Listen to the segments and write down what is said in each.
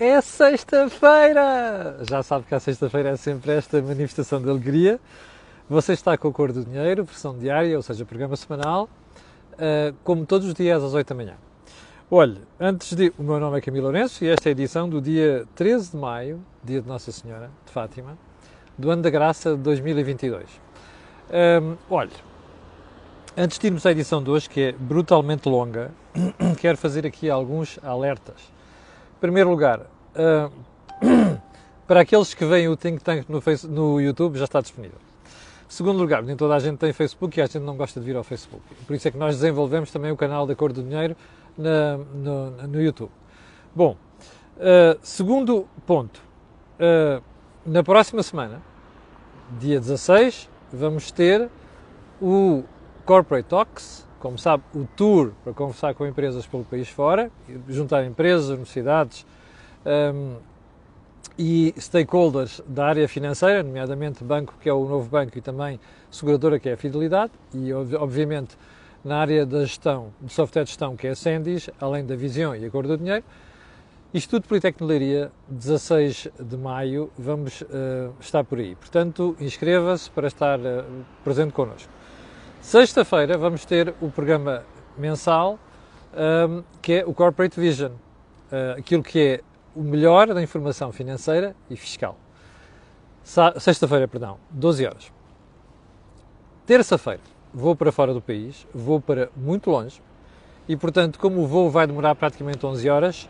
é sexta-feira! Já sabe que a sexta-feira é sempre esta manifestação de alegria. Você está com a cor do dinheiro, versão diária, ou seja, programa semanal, uh, como todos os dias às 8 da manhã. Olhe, antes de. O meu nome é Camilo Lourenço e esta é a edição do dia 13 de maio, dia de Nossa Senhora de Fátima, do ano da graça de 2022. Um, olhe, antes de irmos à edição de hoje, que é brutalmente longa, quero fazer aqui alguns alertas. Em primeiro lugar, uh, para aqueles que veem o Think Tank no, no YouTube, já está disponível. Segundo lugar, nem toda a gente tem Facebook e a gente não gosta de vir ao Facebook. Por isso é que nós desenvolvemos também o canal da Cor do Dinheiro na, no, no, YouTube. Bom, uh, segundo ponto, uh, na próxima semana, dia 16, vamos ter o Corporate Talks, como sabe, o tour para conversar com empresas pelo país fora, juntar empresas, universidades um, e stakeholders da área financeira, nomeadamente banco, que é o novo banco, e também seguradora, que é a Fidelidade, e obviamente na área da gestão, de software de gestão, que é a Sendis, além da Visão e a Cor do Dinheiro. Instituto Politécnico de Leiria, 16 de maio, vamos uh, estar por aí. Portanto, inscreva-se para estar uh, presente connosco. Sexta-feira vamos ter o programa mensal, um, que é o Corporate Vision, uh, aquilo que é o melhor da informação financeira e fiscal. Sexta-feira, perdão, 12 horas. Terça-feira, vou para fora do país, vou para muito longe, e portanto, como o voo vai demorar praticamente 11 horas,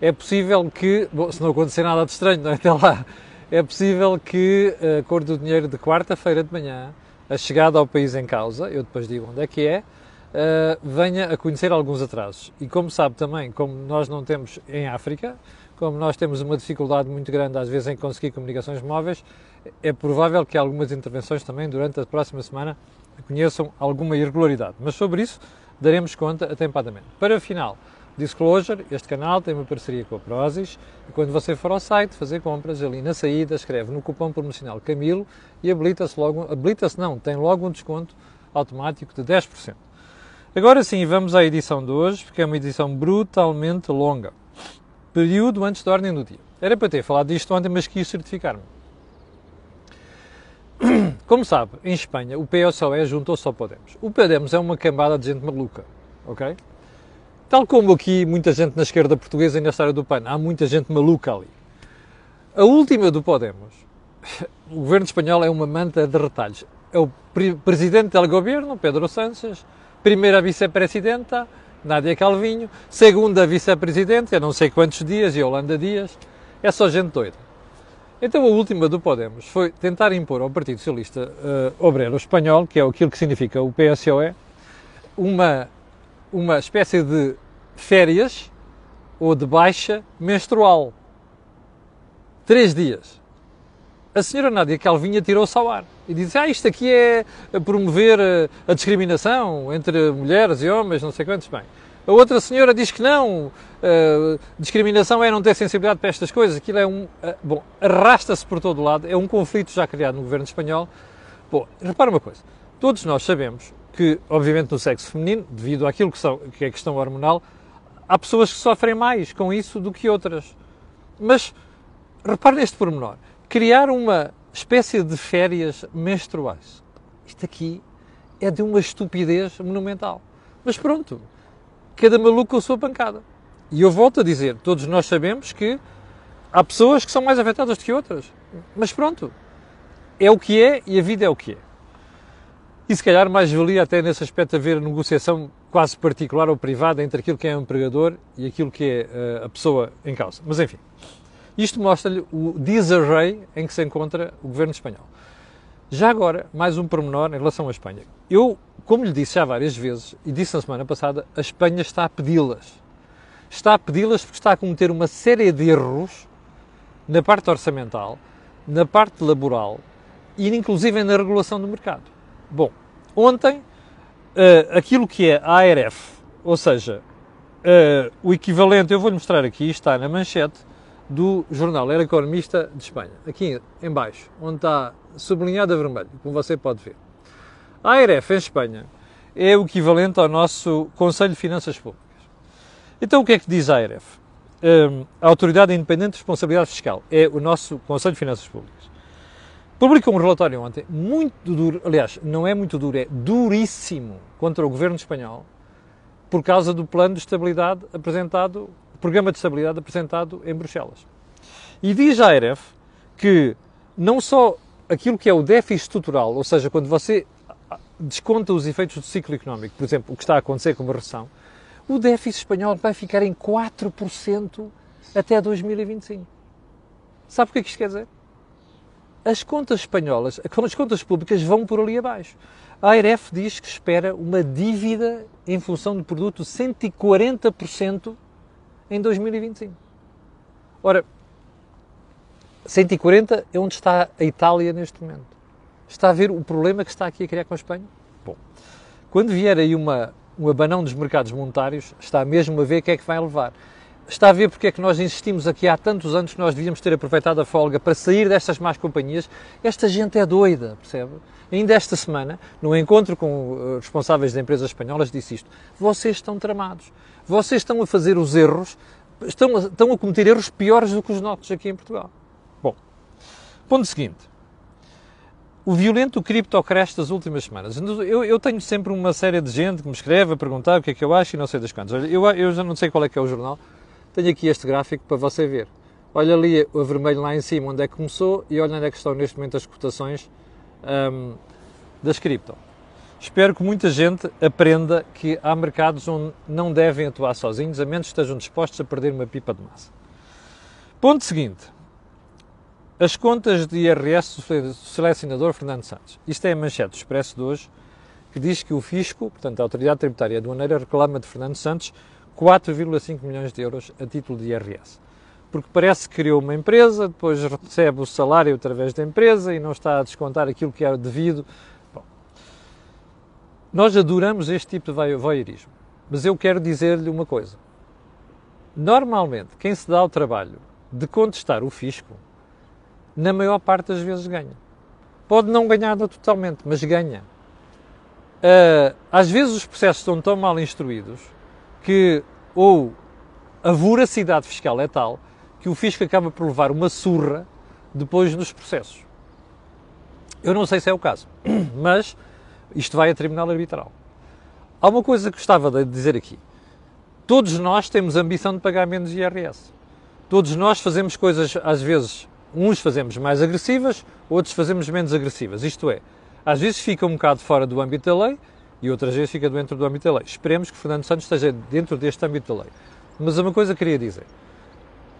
é possível que, bom, se não acontecer nada de estranho é? até lá, é possível que a cor do dinheiro de quarta-feira de manhã a chegada ao país em causa, eu depois digo onde é que é, uh, venha a conhecer alguns atrasos. E como sabe também, como nós não temos em África, como nós temos uma dificuldade muito grande às vezes em conseguir comunicações móveis, é provável que algumas intervenções também durante a próxima semana conheçam alguma irregularidade. Mas sobre isso daremos conta atempadamente. Para o final, Disclosure, este canal tem uma parceria com a Prozis e quando você for ao site fazer compras, ali na saída escreve no cupom promocional Camilo e habilita-se logo, habilita-se não, tem logo um desconto automático de 10%. Agora sim, vamos à edição de hoje, porque é uma edição brutalmente longa. Período antes da ordem do dia. Era para ter falado disto ontem, mas quis certificar-me. Como sabe, em Espanha o PSOE juntou-se ao Podemos. O Podemos é uma cambada de gente maluca, ok? Tal como aqui muita gente na esquerda portuguesa e na história do PAN, há muita gente maluca ali. A última do Podemos, o governo espanhol é uma manta de retalhos. É o presidente do governo, Pedro Sánchez, primeira vice-presidenta, Nádia Calvinho, segunda vice-presidente, há não sei quantos dias, e Holanda Dias, é só gente doida. Então a última do Podemos foi tentar impor ao Partido Socialista uh, Obreiro Espanhol, que é aquilo que significa o PSOE, uma uma espécie de férias ou de baixa menstrual. Três dias. A senhora Nádia Calvinha tirou-se ao ar e disse: Ah, isto aqui é promover a discriminação entre mulheres e homens, não sei quantos. Bem, a outra senhora diz que não, uh, discriminação é não ter sensibilidade para estas coisas. Aquilo é um. Uh, bom, arrasta-se por todo lado, é um conflito já criado no governo espanhol. Bom, repara uma coisa: todos nós sabemos que, obviamente, no sexo feminino, devido àquilo que, são, que é questão hormonal, há pessoas que sofrem mais com isso do que outras. Mas, repare neste pormenor, criar uma espécie de férias menstruais. Isto aqui é de uma estupidez monumental. Mas pronto, cada maluco com a sua pancada. E eu volto a dizer, todos nós sabemos que há pessoas que são mais afetadas do que outras. Mas pronto, é o que é e a vida é o que é. E se calhar mais valia até nesse aspecto haver negociação quase particular ou privada entre aquilo que é o empregador e aquilo que é uh, a pessoa em causa. Mas enfim, isto mostra-lhe o disarray em que se encontra o governo espanhol. Já agora, mais um pormenor em relação à Espanha. Eu, como lhe disse já várias vezes, e disse na semana passada, a Espanha está a pedi-las. Está a pedi-las porque está a cometer uma série de erros na parte orçamental, na parte laboral e inclusive na regulação do mercado. Bom, ontem, uh, aquilo que é a ARF, ou seja, uh, o equivalente, eu vou-lhe mostrar aqui, está na manchete do jornal Era Economista de Espanha, aqui em baixo, onde está sublinhado a vermelho, como você pode ver. A ARF em Espanha é o equivalente ao nosso Conselho de Finanças Públicas. Então o que é que diz a ARF? um, a Autoridade Independente de Responsabilidade Fiscal, é o nosso Conselho de Finanças Públicas, publicou um relatório ontem muito duro, aliás, não é muito duro, é duríssimo contra o governo espanhol por causa do plano de estabilidade apresentado, programa de estabilidade apresentado em Bruxelas. E diz a ARF que não só aquilo que é o déficit estrutural, ou seja, quando você desconta os efeitos do ciclo económico, por exemplo, o que está a acontecer com uma recessão, o déficit espanhol vai ficar em 4% até 2025. Sabe o que é que isto quer dizer? As contas espanholas, as contas públicas vão por ali abaixo. A ARF diz que espera uma dívida em função do produto 140% em 2025. Ora, 140 é onde está a Itália neste momento. Está a ver o problema que está aqui a criar com a Espanha? Bom, quando vier aí uma, um abanão dos mercados monetários, está mesmo a ver o que é que vai levar. Está a ver porque é que nós insistimos aqui há tantos anos que nós devíamos ter aproveitado a folga para sair destas más companhias. Esta gente é doida, percebe? Ainda esta semana, no encontro com eh, responsáveis de empresas espanholas, disse isto. Vocês estão tramados. Vocês estão a fazer os erros, estão a, estão a cometer erros piores do que os nossos aqui em Portugal. Bom, ponto seguinte o violento criptocrash das últimas semanas. Eu, eu, tenho sempre uma série de gente que me escreve a perguntar o que é que eu acho e não sei das quantas. Eu, eu já não sei qual é que é o jornal. Tenho aqui este gráfico para você ver. Olha ali o vermelho lá em cima onde é que começou e olha onde é que estão neste momento as cotações um, das cripto. Espero que muita gente aprenda que há mercados onde não devem atuar sozinhos, a menos que estejam dispostos a perder uma pipa de massa. Ponto seguinte. As contas de IRS do selecionador Fernando Santos. Isto é a manchete do Expresso de hoje, que diz que o Fisco, portanto a Autoridade Tributária Aduaneira, reclama de Fernando Santos 4,5 milhões de euros a título de IRS. Porque parece que criou uma empresa, depois recebe o salário através da empresa e não está a descontar aquilo que é devido. Bom, nós adoramos este tipo de voyeurismo, mas eu quero dizer-lhe uma coisa. Normalmente, quem se dá ao trabalho de contestar o fisco na maior parte das vezes ganha. Pode não ganhar totalmente, mas ganha. Uh, às vezes os processos estão tão mal instruídos que ou a voracidade fiscal é tal que o fisco acaba por levar uma surra depois nos processos. Eu não sei se é o caso, mas isto vai a tribunal arbitral. Há uma coisa que gostava de dizer aqui. Todos nós temos ambição de pagar menos IRS. Todos nós fazemos coisas, às vezes, uns fazemos mais agressivas, outros fazemos menos agressivas. Isto é, às vezes fica um bocado fora do âmbito da lei e outras vezes fica dentro do âmbito da lei. Esperemos que Fernando Santos esteja dentro deste âmbito da lei. Mas uma coisa queria dizer.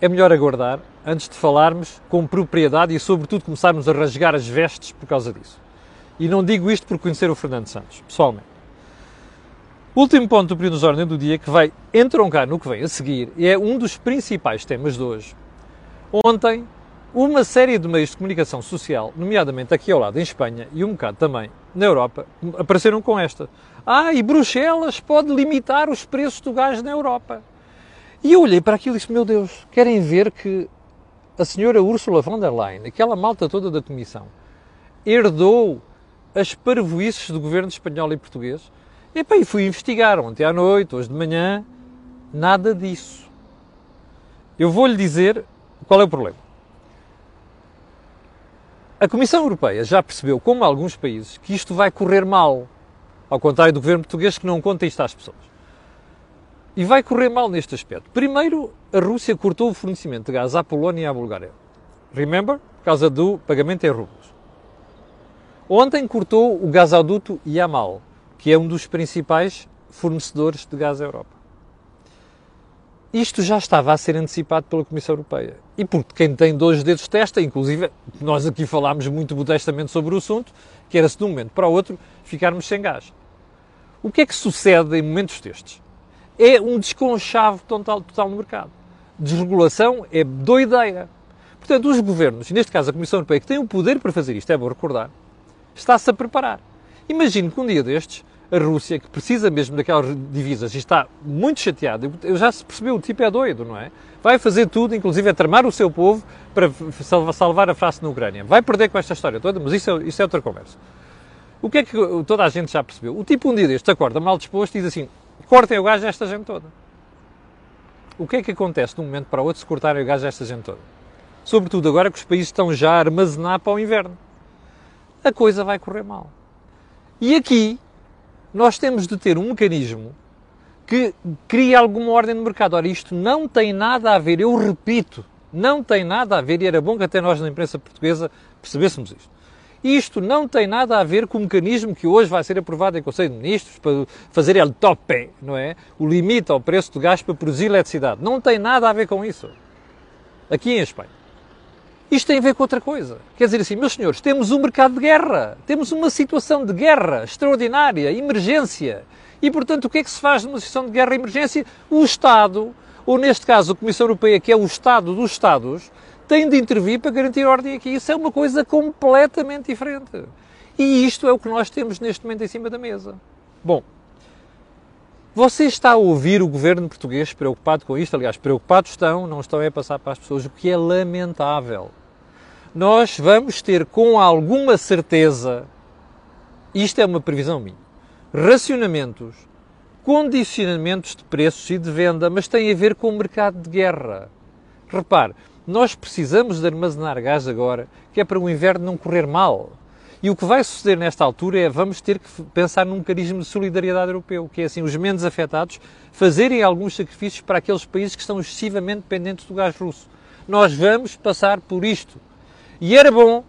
É melhor aguardar antes de falarmos com propriedade e, sobretudo, começarmos a rasgar as vestes por causa disso. E não digo isto por conhecer o Fernando Santos, pessoalmente. Último ponto do período de ordem do dia que vai entroncar no que vem a seguir e é um dos principais temas de hoje. Ontem uma série de meios de comunicação social, nomeadamente aqui ao lado em Espanha e um bocado também na Europa, apareceram com esta. Ah, e Bruxelas pode limitar os preços do gás na Europa. E eu olhei para aquilo e disse: Meu Deus, querem ver que a senhora Ursula von der Leyen, aquela malta toda da Comissão, herdou as parvoices do governo espanhol e português? E, e fui investigar ontem à noite, hoje de manhã, nada disso. Eu vou-lhe dizer qual é o problema. A Comissão Europeia já percebeu, como alguns países, que isto vai correr mal, ao contrário do governo português que não conta isto às pessoas. E vai correr mal neste aspecto. Primeiro, a Rússia cortou o fornecimento de gás à Polónia e à Bulgária. Remember? Por causa do pagamento em rublos. Ontem cortou o gasoduto Yamal, que é um dos principais fornecedores de gás à Europa. Isto já estava a ser antecipado pela Comissão Europeia. E porque quem tem dois dedos testa, inclusive nós aqui falámos muito modestamente sobre o assunto, que era se de um momento para o outro ficarmos sem gás. O que é que sucede em momentos destes? É um desconchave total, total no mercado. Desregulação é doideira. Portanto, os governos, neste caso a Comissão Europeia, que tem o poder para fazer isto, é bom recordar, está-se a preparar. Imagino que um dia destes a Rússia, que precisa mesmo daquelas divisas e está muito chateado, eu já se percebeu, o tipo é doido, não é? Vai fazer tudo, inclusive a tramar o seu povo para salvar a face na Ucrânia. Vai perder com esta história toda, mas isso é, isso é outra conversa. O que é que toda a gente já percebeu? O tipo um dia destes acorda mal disposto e diz assim, cortem o gás desta gente toda. o que é que acontece de um momento para o outro se cortarem o gás a esta gente toda? Sobretudo agora que os países estão já a armazenar para o inverno. A coisa vai correr mal. E aqui nós temos de ter um mecanismo que crie alguma ordem no mercado. Ora, isto não tem nada a ver, eu repito, não tem nada a ver, e era bom que até nós na imprensa portuguesa percebêssemos isto. Isto não tem nada a ver com o mecanismo que hoje vai ser aprovado em Conselho de Ministros para fazer el tope, não é? O limite ao preço do gás para produzir eletricidade. Não tem nada a ver com isso. Aqui em Espanha. Isto tem a ver com outra coisa. Quer dizer assim, meus senhores, temos um mercado de guerra. Temos uma situação de guerra extraordinária, emergência. E, portanto, o que é que se faz numa situação de guerra e emergência? O Estado, ou neste caso a Comissão Europeia, que é o Estado dos Estados, tem de intervir para garantir ordem aqui. Isso é uma coisa completamente diferente. E isto é o que nós temos neste momento em cima da mesa. Bom, você está a ouvir o governo português preocupado com isto? Aliás, preocupados estão, não estão a passar para as pessoas, o que é lamentável. Nós vamos ter com alguma certeza, isto é uma previsão minha, racionamentos, condicionamentos de preços e de venda, mas tem a ver com o mercado de guerra. Repare, nós precisamos de armazenar gás agora, que é para o inverno não correr mal. E o que vai suceder nesta altura é vamos ter que pensar num mecanismo de solidariedade europeu, que é assim, os menos afetados fazerem alguns sacrifícios para aqueles países que estão excessivamente dependentes do gás russo. Nós vamos passar por isto. E era bom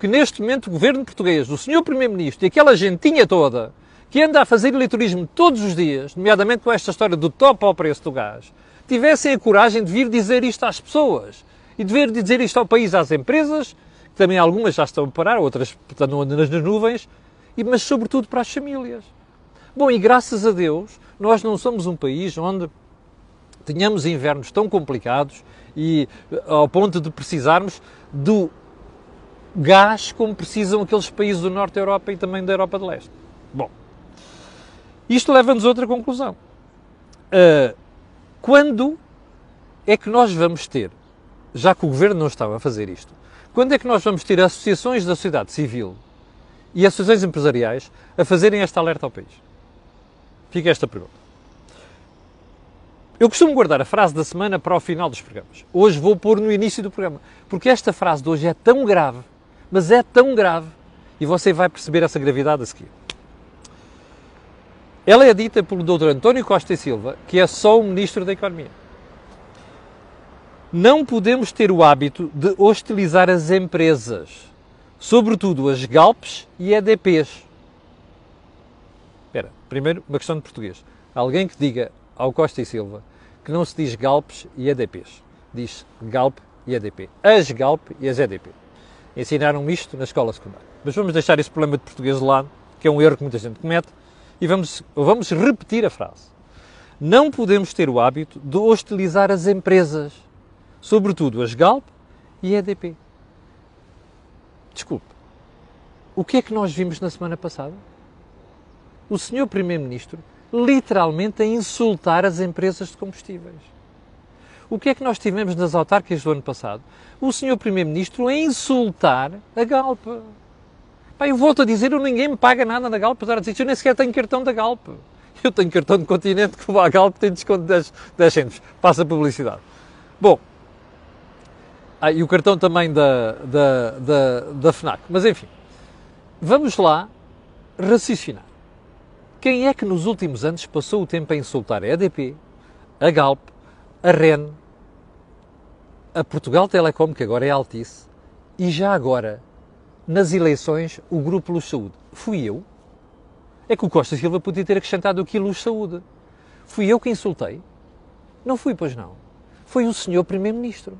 que neste momento o governo português, o senhor Primeiro-Ministro e aquela gentinha toda que anda a fazer eleitorismo todos os dias, nomeadamente com esta história do top ao preço do gás, tivessem a coragem de vir dizer isto às pessoas e dever dizer isto ao país, às empresas, que também algumas já estão a parar, outras estão nas nuvens, mas sobretudo para as famílias. Bom, e graças a Deus, nós não somos um país onde tenhamos invernos tão complicados e ao ponto de precisarmos do gás como precisam aqueles países do Norte da Europa e também da Europa de Leste. Bom, isto leva-nos a outra conclusão. Uh, quando é que nós vamos ter já que o governo não estava a fazer isto, quando é que nós vamos ter associações da sociedade civil e associações empresariais a fazerem esta alerta ao país? Fica esta pergunta. Eu costumo guardar a frase da semana para o final dos programas. Hoje vou pôr no início do programa, porque esta frase de hoje é tão grave, mas é tão grave, e você vai perceber essa gravidade a seguir. Ela é dita pelo Dr. António Costa e Silva, que é só o Ministro da Economia. Não podemos ter o hábito de hostilizar as empresas, sobretudo as GALPs e EDPs. Espera, primeiro uma questão de português. Alguém que diga ao Costa e Silva que não se diz GALPs e EDPs. Diz GALP e EDP. As GALP e as EDP. Ensinaram isto na escola secundária. Mas vamos deixar esse problema de português de lado, que é um erro que muita gente comete, e vamos, vamos repetir a frase. Não podemos ter o hábito de hostilizar as empresas sobretudo as Galp e a EDP. Desculpe, o que é que nós vimos na semana passada? O senhor Primeiro-Ministro literalmente a insultar as empresas de combustíveis. O que é que nós tivemos nas autárquicas do ano passado? O senhor Primeiro-Ministro a insultar a Galp. Pá, eu volto a dizer, eu ninguém me paga nada na Galp, apesar de dizer, eu nem sequer tenho cartão da Galp. Eu tenho cartão de continente que a Galp tem desconto de 10, 10 cêntimos. Passa a publicidade. Bom, ah, e o cartão também da, da, da, da FNAC. Mas enfim, vamos lá raciocinar. Quem é que nos últimos anos passou o tempo a insultar a EDP, a Galp, a REN, a Portugal Telecom, que agora é Altice, e já agora, nas eleições, o Grupo Luz Saúde? Fui eu? É que o Costa Silva podia ter acrescentado aqui Luz Saúde. Fui eu que insultei? Não fui, pois não. Foi o senhor Primeiro-Ministro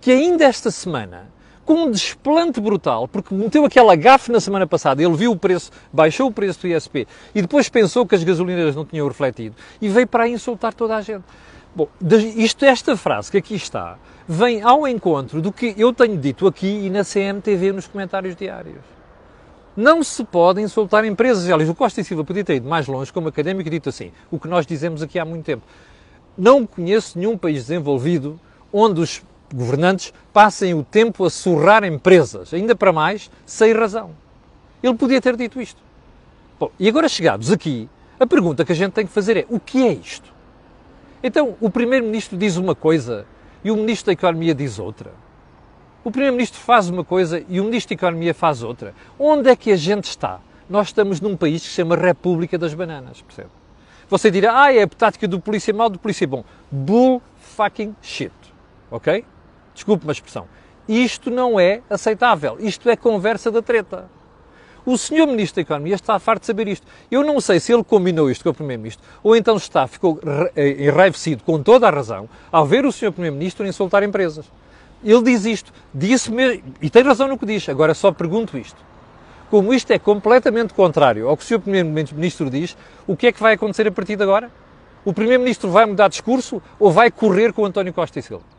que ainda esta semana, com um desplante brutal, porque meteu aquela gafe na semana passada, ele viu o preço, baixou o preço do ISP e depois pensou que as gasolinas não tinham refletido e veio para aí insultar toda a gente. Bom, isto, esta frase que aqui está, vem ao encontro do que eu tenho dito aqui e na CMTV nos comentários diários. Não se pode insultar empresas. Aliás, o Costa e Silva podia ter ido mais longe como académico e dito assim, o que nós dizemos aqui há muito tempo. Não conheço nenhum país desenvolvido onde os governantes passem o tempo a surrar empresas, ainda para mais, sem razão. Ele podia ter dito isto. Bom, e agora chegados aqui, a pergunta que a gente tem que fazer é: o que é isto? Então, o Primeiro-Ministro diz uma coisa e o Ministro da Economia diz outra. O Primeiro-Ministro faz uma coisa e o Ministro da Economia faz outra. Onde é que a gente está? Nós estamos num país que se chama República das Bananas, percebe? Você dirá, ah, é a tática do polícia mau, do polícia bom. Bull fucking shit. Ok? Desculpe uma expressão. Isto não é aceitável. Isto é conversa da treta. O senhor Ministro da Economia está farto de saber isto. Eu não sei se ele combinou isto com o Primeiro-Ministro ou então está, ficou eh, enraivecido com toda a razão ao ver o senhor Primeiro-Ministro insultar empresas. Ele diz isto, disse e tem razão no que diz, agora só pergunto isto. Como isto é completamente contrário ao que o senhor Primeiro-Ministro diz, o que é que vai acontecer a partir de agora? O Primeiro-Ministro vai mudar discurso ou vai correr com António Costa e Silva?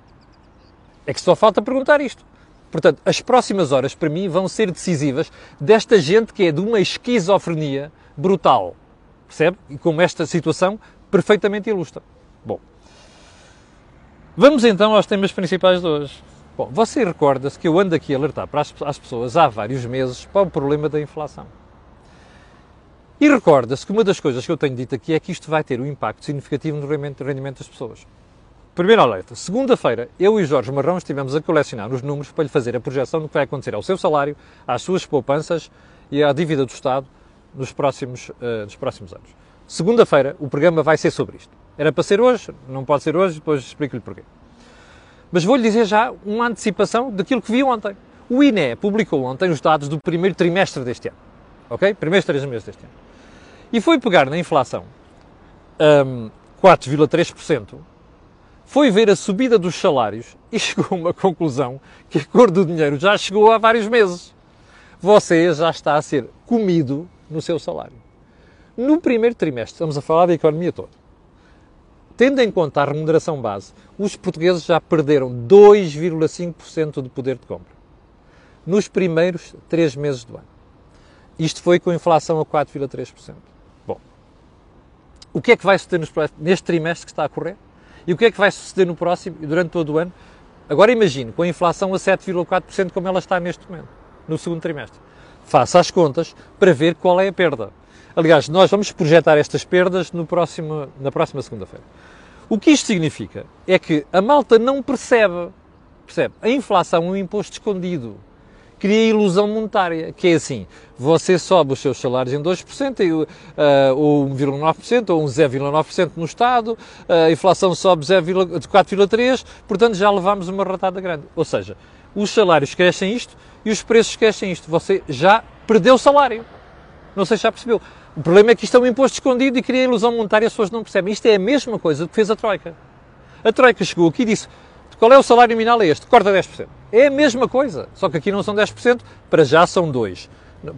É que só falta perguntar isto. Portanto, as próximas horas, para mim, vão ser decisivas desta gente que é de uma esquizofrenia brutal. Percebe? E como esta situação perfeitamente ilustra. Bom, vamos então aos temas principais de hoje. Bom, você recorda-se que eu ando aqui a alertar para as, as pessoas há vários meses para o problema da inflação. E recorda-se que uma das coisas que eu tenho dito aqui é que isto vai ter um impacto significativo no rendimento, rendimento das pessoas. Primeiro alerta. Segunda-feira, eu e Jorge Marrão estivemos a colecionar os números para lhe fazer a projeção do que vai acontecer ao seu salário, às suas poupanças e à dívida do Estado nos próximos, uh, nos próximos anos. Segunda-feira, o programa vai ser sobre isto. Era para ser hoje, não pode ser hoje, depois explico-lhe porquê. Mas vou-lhe dizer já uma antecipação daquilo que vi ontem. O INE publicou ontem os dados do primeiro trimestre deste ano. Ok? Primeiros três meses deste ano. E foi pegar na inflação um, 4,3% foi ver a subida dos salários e chegou a uma conclusão que a cor do dinheiro já chegou há vários meses. Você já está a ser comido no seu salário. No primeiro trimestre, estamos a falar da economia toda, tendo em conta a remuneração base, os portugueses já perderam 2,5% de poder de compra. Nos primeiros três meses do ano. Isto foi com inflação a 4,3%. Bom, o que é que vai suceder neste trimestre que está a correr? E o que é que vai suceder no próximo durante todo o ano? Agora imagine, com a inflação a 7,4% como ela está neste momento, no segundo trimestre. Faça as contas para ver qual é a perda. Aliás, nós vamos projetar estas perdas no próximo, na próxima segunda-feira. O que isto significa é que a malta não percebe, percebe, a inflação é um imposto escondido cria ilusão monetária, que é assim, você sobe os seus salários em 2%, e, uh, ou 1,9%, ou um 0,9% no Estado, a inflação sobe 4,3%, portanto já levamos uma ratada grande. Ou seja, os salários crescem isto e os preços crescem isto. Você já perdeu o salário. Não sei se já percebeu. O problema é que isto é um imposto escondido e cria ilusão monetária as pessoas não percebem. Isto é a mesma coisa que fez a Troika. A Troika chegou aqui e disse, qual é o salário nominal? É este, corta 10%. É a mesma coisa, só que aqui não são 10%, para já são 2%.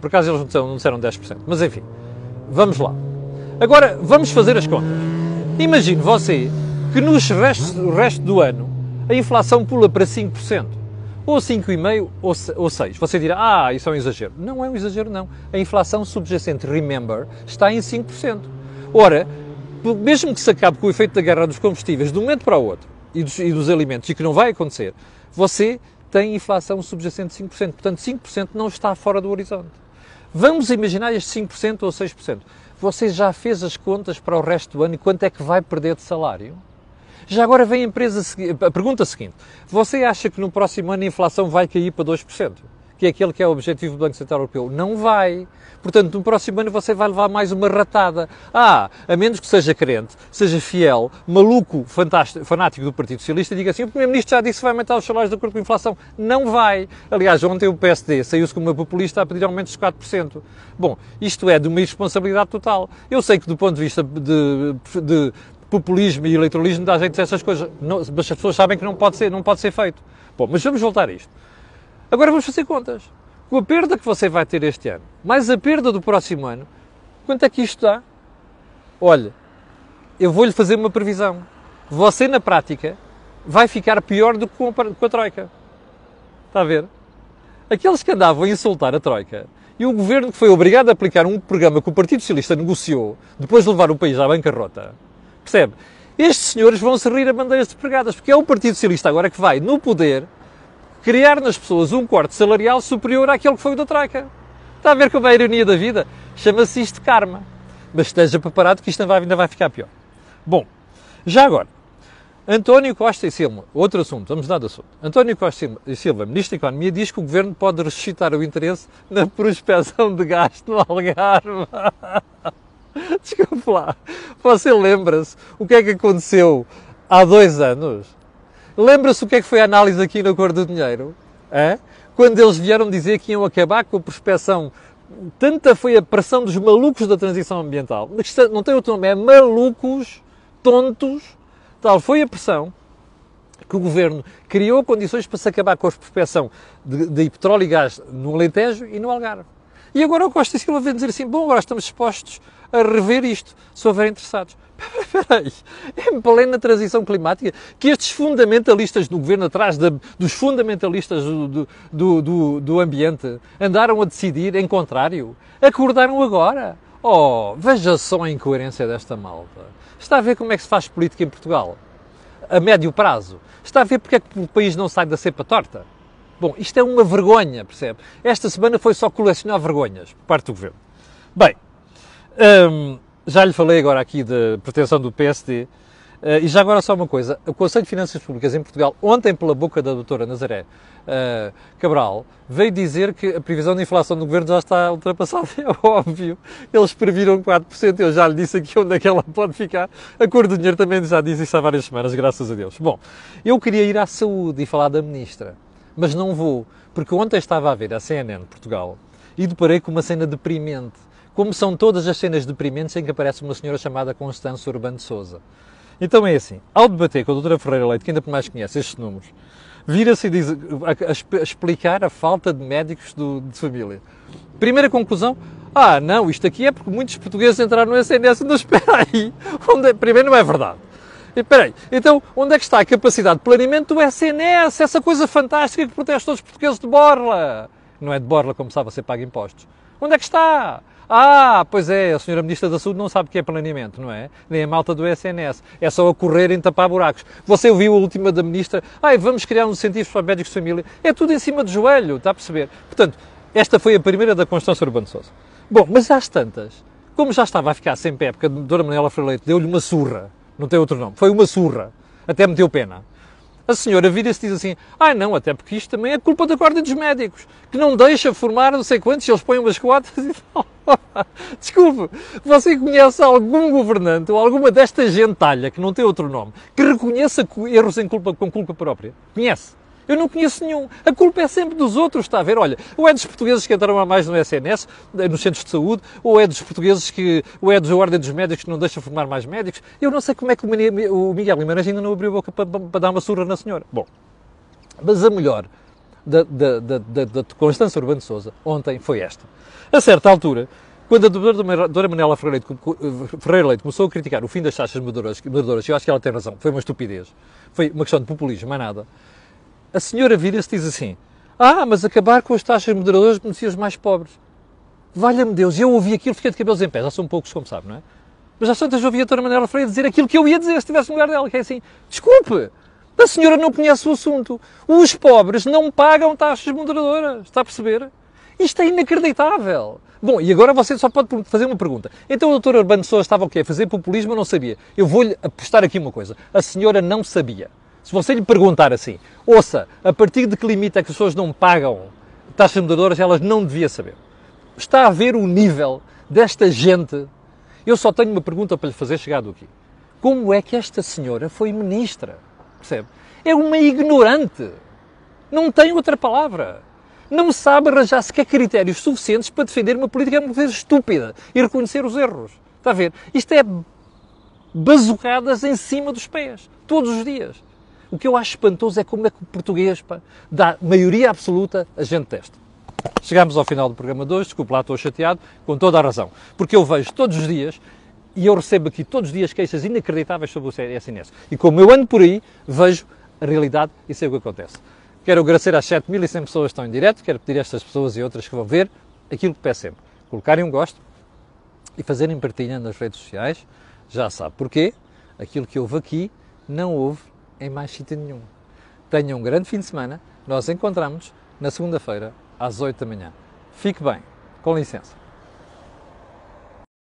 Por acaso eles não disseram 10%, mas enfim, vamos lá. Agora, vamos fazer as contas. Imagine você que no resto, resto do ano a inflação pula para 5%, ou 5,5% ou 6%. Você dirá, ah, isso é um exagero. Não é um exagero, não. A inflação subjacente, remember, está em 5%. Ora, mesmo que se acabe com o efeito da guerra dos combustíveis de um momento para o outro, e dos, e dos alimentos e que não vai acontecer, você tem inflação subjacente de 5%. Portanto, 5% não está fora do horizonte. Vamos imaginar este 5% ou 6%. Você já fez as contas para o resto do ano e quanto é que vai perder de salário? Já agora vem a empresa a pergunta seguinte: você acha que no próximo ano a inflação vai cair para 2%? Que é aquele que é o objetivo do Banco Central Europeu. Não vai. Portanto, no próximo ano você vai levar mais uma ratada. Ah, a menos que seja crente, seja fiel, maluco, fanático do Partido Socialista e diga assim: o Primeiro-Ministro já disse que vai aumentar os salários de acordo com a inflação. Não vai. Aliás, ontem o PSD saiu-se como uma populista a pedir aumentos de 4%. Bom, isto é de uma irresponsabilidade total. Eu sei que do ponto de vista de, de populismo e eleitoralismo dá jeito essas coisas, não, mas as pessoas sabem que não pode ser, não pode ser feito. Bom, mas vamos voltar a isto. Agora vamos fazer contas. Com a perda que você vai ter este ano, mais a perda do próximo ano, quanto é que isto dá? Olha, eu vou-lhe fazer uma previsão. Você, na prática, vai ficar pior do que com a, com a Troika. Está a ver? Aqueles que andavam a insultar a Troika e o governo que foi obrigado a aplicar um programa que o Partido Socialista negociou depois de levar o país à bancarrota, percebe? Estes senhores vão se rir a bandeiras de pregadas, porque é o Partido Socialista agora que vai, no poder, criar nas pessoas um corte salarial superior àquele que foi o da Troika. Está a ver como é a ironia da vida? Chama-se isto karma. Mas esteja preparado que isto ainda vai, ficar pior. Bom, já agora, António Costa e Silva, outro assunto, vamos dar de assunto. António Costa e Silva, Ministro da Economia, diz que o Governo pode ressuscitar o interesse na prospecção de gás no Algarve. Desculpe lá, você lembra-se o que é que aconteceu há dois anos? Lembra-se o que é que foi a análise aqui no Cor do Dinheiro? É? Quando eles vieram dizer que iam acabar com a prospecção tanta foi a pressão dos malucos da transição ambiental, não tem outro nome, é malucos, tontos, tal foi a pressão que o governo criou condições para se acabar com a prospecção de, de petróleo e gás no Alentejo e no Algarve. E agora o Costa Silva vem dizer assim: bom, agora estamos dispostos a rever isto, se houver interessados. Espera aí, é em plena transição climática que estes fundamentalistas do governo, atrás dos fundamentalistas do, do, do, do, ambiente, andaram a decidir em contrário? Acordaram agora? Oh, veja só a incoerência desta malta. Está a ver como é que se faz política em Portugal? A médio prazo. Está a ver porque é que o país não sai da cepa torta? Bom, isto é uma vergonha, percebe? Esta semana foi só colecionar vergonhas por parte do governo. Bem, hum, já lhe falei agora aqui da proteção do PSD. Uh, eh, e já agora só uma coisa, o Conselho de Finanças Públicas em Portugal, ontem pela boca da doutora Nazaré uh, Cabral, veio dizer que a previsão de inflação do Governo já está ultrapassada, é óbvio. Eles previram 4%, eu já lhe disse aqui onde é que ela pode ficar. A Cor do Dinheiro também já disse isso há várias semanas, graças a Deus. Bom, eu queria ir à saúde e falar da Ministra, mas não vou, porque ontem estava a ver a CNN Portugal e deparei com uma cena deprimente como são todas as cenas deprimentes em que aparece uma senhora chamada Constância Urbano de Souza. Então é assim, ao debater com a doutora Ferreira Leite, que ainda por mais conhece estes números, vira-se a, a, a, explicar a falta de médicos do, de família. Primeira conclusão, ah, não, isto aqui é porque muitos portugueses entraram no SNS. Não, espera aí, onde é, primeiro não é verdade. Espera aí, então onde é que está a capacidade de planeamento do SNS, essa coisa fantástica que protege todos os portugueses de borla? Não é de borla, como sabe, você paga impostos. Onde é que está? Ah, pois é, a senhora Ministra da Saúde não sabe o que é planeamento, não é? Nem a malta do SNS. É só a correr em tapar buracos. Você ouviu a última da Ministra? Ai, vamos criar um incentivo para médicos de família. É tudo em cima do joelho, está a perceber? Portanto, esta foi a primeira da Constância Urbano Sousa. Bom, mas às tantas, como já estava a ficar sem pé, porque a Dona Manuela Freire deu-lhe uma surra, não tem outro nome, foi uma surra, até meteu pena a senhora vira-se e diz assim: ah, não, até porque isto também é culpa da Guarda dos Médicos, que não deixa formar não sei quantos, eles põem umas quadras e tal. Desculpe, você conhece algum governante ou alguma desta gentalha, que não tem outro nome, que reconheça erros em culpa, com culpa própria? Conhece? Eu não conheço nenhum. A culpa é sempre dos outros, está a ver? Olha, ou é dos portugueses que entraram a mais no SNS, nos centros de saúde, ou é dos portugueses que, ou é dos Ordem dos Médicos que não deixa formar mais médicos. Eu não sei como é que o Miguel Guimarães ainda não abriu a boca para, para dar uma surra na senhora. Bom, mas a melhor da, da, da, da, da Constância Urbano de Souza ontem foi esta. A certa altura, quando a doutora Leite, Ferreira Leite começou a criticar o fim das taxas moderadoras, eu acho que ela tem razão, foi uma estupidez, foi uma questão de populismo, mais nada a senhora vira-se diz assim: Ah, mas acabar com as taxas moderadoras beneficia os mais pobres. Valha-me Deus, eu ouvi aquilo, fiquei de cabelos em pé. Já são poucos, como sabe, não é? Mas às tantas ouvi a Dona Manuela Freire dizer aquilo que eu ia dizer se estivesse no lugar dela, que é assim: Desculpe, a senhora não conhece o assunto. Os pobres não pagam taxas moderadoras, está a perceber? Isto é inacreditável. Bom, e agora você só pode fazer uma pergunta. Então o doutor Urbano Sousa estava o quê? A fazer populismo? Eu não sabia. Eu vou-lhe apostar aqui uma coisa. A senhora não sabia. Se você lhe perguntar assim, ouça, a partir de que limite é que as pessoas não pagam taxas moderadoras, elas não devia saber. Está a ver o nível desta gente? Eu só tenho uma pergunta para lhe fazer chegado aqui. Como é que esta senhora foi ministra? Percebe? É uma ignorante. Não tem outra palavra. Não sabe arranjar sequer critérios suficientes para defender uma política uma vez estúpida e reconhecer os erros. Está a ver? Isto é bazucadas em cima dos pés, todos os dias. O que eu acho espantoso é como é que o português, pá, dá maioria absoluta, a gente testa. Chegamos ao final do programa de hoje, desculpe lá, estou chateado, com toda a razão. Porque eu vejo todos os dias, e eu recebo aqui todos os dias queixas inacreditáveis sobre o SNS. E como eu ando por aí, vejo a realidade e sei o que acontece. Quero agradecer às 7.100 pessoas que estão em direto, quero pedir a estas pessoas e outras que vão ver aquilo que peço sempre. Colocarem um gosto e fazerem partilha nas redes sociais. Já sabe porquê. Aquilo que houve aqui não houve em mais sítio nenhum. Tenha um grande fim de semana. Nós encontramos na segunda-feira, às 8 da manhã. Fique bem. Com licença.